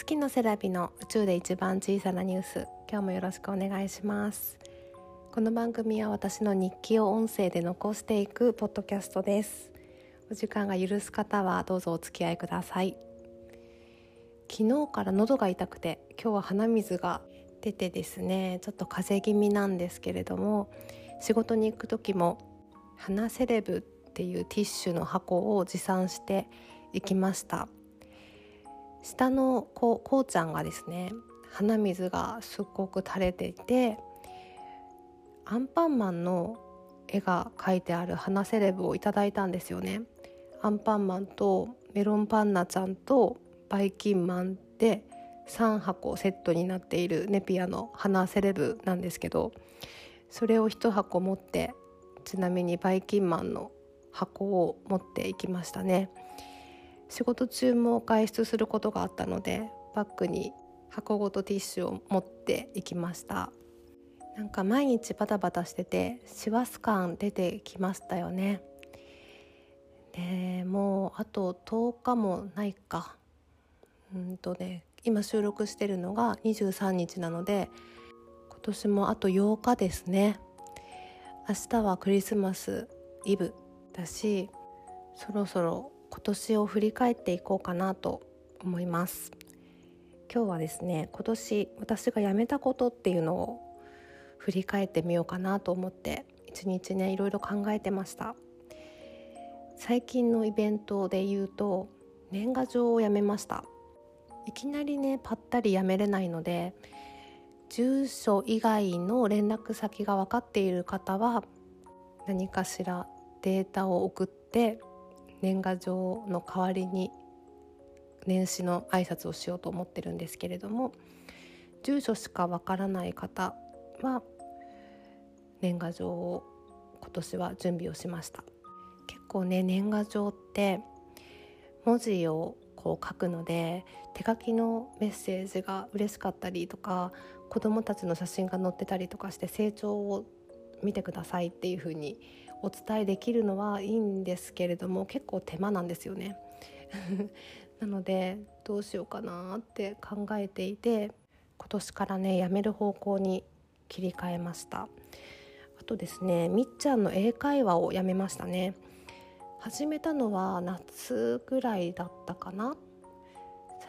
月のセラビの宇宙で一番小さなニュース。今日もよろしくお願いします。この番組は私の日記を音声で残していくポッドキャストです。お時間が許す方はどうぞお付き合いください。昨日から喉が痛くて今日は鼻水が出てですねちょっと風邪気味なんですけれども仕事に行く時も鼻セレブっていうティッシュの箱を持参して行きました。下のこうこうちゃんがですね鼻水がすっごく垂れていてアンパンマンの絵が描いてある花セレブをいただいたんですよね。アンパンマンとメロンパンナちゃんとバイキンマンで3箱セットになっているネピアの花セレブなんですけどそれを1箱持ってちなみにバイキンマンの箱を持っていきましたね。仕事中も外出することがあったのでバッグに箱ごとティッシュを持っていきました。なんか毎日バタバタしてて師走感出てきましたよね。でもうあと10日もないか。うんとね今収録してるのが23日なので今年もあと8日ですね。明日はクリスマスイブだしそろそろ今年を振り返っていこうかなと思います。今日はですね今年私が辞めたことっていうのを振り返ってみようかなと思って一日ねいろいろ考えてました。最近のイベントで言うと年賀状をやめました。いきなりねぱったりやめれないので住所以外の連絡先が分かっている方は何かしらデータを送って年賀状の代わりに年始の挨拶をしようと思ってるんですけれども住所しかわからない方は年賀状を今年は準備をしました。結構ね年賀状って文字をこう書くので手書きのメッセージが嬉しかったりとか子どもたちの写真が載ってたりとかして成長を見てくださいっていう風にお伝えできるのはいいんですけれども結構手間なんですよね。なのでどうしようかなって考えていて今年からねやめる方向に切り替えました。あとですねみっちゃんの英会話をやめましたね。始めたのは夏ぐらいだったかな。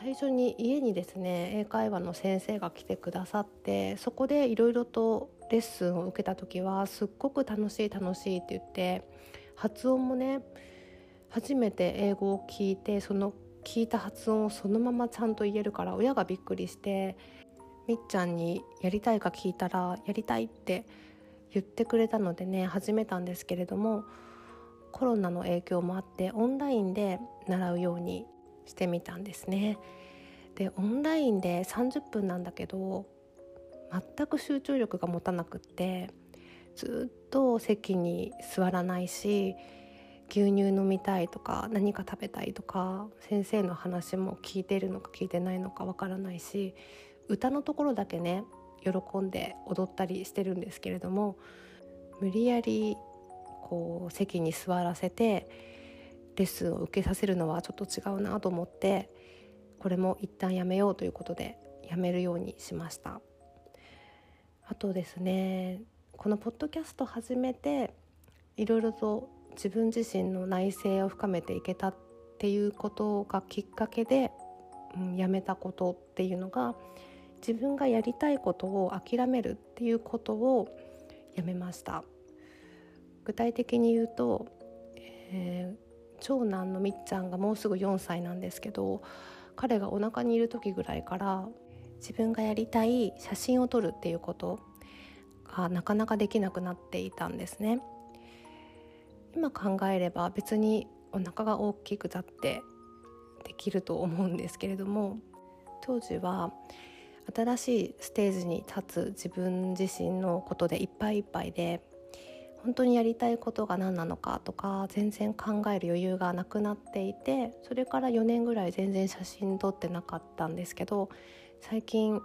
最初に家にですね英会話の先生が来てくださってそこでいろいろとレッスンを受けた時はすっごく楽しい楽しいって言って発音もね初めて英語を聞いてその聞いた発音をそのままちゃんと言えるから親がびっくりしてみっちゃんにやりたいか聞いたらやりたいって言ってくれたのでね始めたんですけれどもコロナの影響もあってオンラインで習うようにしてみたんですね。でオンラインで30分なんだけど全く集中力が持たなくってずっと席に座らないし牛乳飲みたいとか何か食べたいとか先生の話も聞いてるのか聞いてないのかわからないし歌のところだけね喜んで踊ったりしてるんですけれども無理やりこう席に座らせてレッスンを受けさせるのはちょっと違うなと思ってこれも一旦やめようということでやめるようにしました。あとですねこのポッドキャスト始めていろいろと自分自身の内省を深めていけたっていうことがきっかけで、うん、やめたことっていうのが自分がやりたいことを諦めるっていうことをやめました。具体的に言うと、えー、長男のみっちゃんがもうすぐ4歳なんですけど彼がお腹にいる時ぐらいから自分がやりたい写真を撮るっていうことがなかなかできなくなっていたんですね。今考えれば別にお腹が大きくたってできると思うんですけれども当時は新しいステージに立つ自分自身のことでいっぱいいっぱいで本当にやりたいことが何なのかとか全然考える余裕がなくなっていてそれから4年ぐらい全然写真撮ってなかったんですけど最近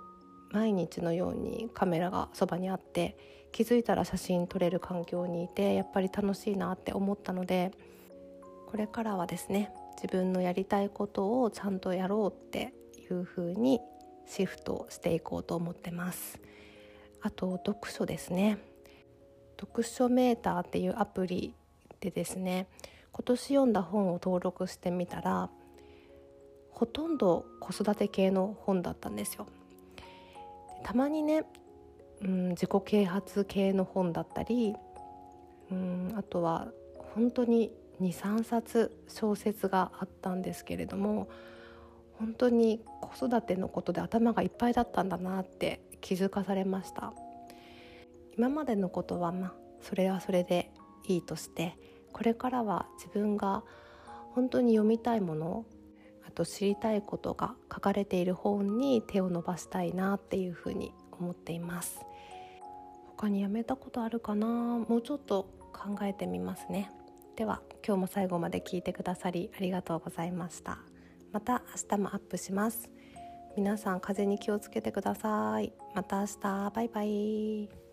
毎日のようにカメラがそばにあって気づいたら写真撮れる環境にいてやっぱり楽しいなって思ったのでこれからはですね自分のやりたいことをちゃんとやろうっていいう風にシフトしていこうと思ってます。あと読書ですね。読書メーターっていうアプリでですね今年読んだ本を登録してみたらほとんど子育て系の本だったんですよ。たまにね、うん、自己啓発系の本だったり、うん、あとは本当に23冊小説があったんですけれども本当に子育てのことで頭がいっぱいだったんだなって気づかされました。今までのことはまあそれはそれでいいとしてこれからは自分が本当に読みたいものと知りたいことが書かれている本に手を伸ばしたいなっていうふうに思っています。他にやめたことあるかな？もうちょっと考えてみますね。では今日も最後まで聞いてくださりありがとうございました。また明日もアップします。皆さん風邪に気をつけてください。また明日。バイバイ。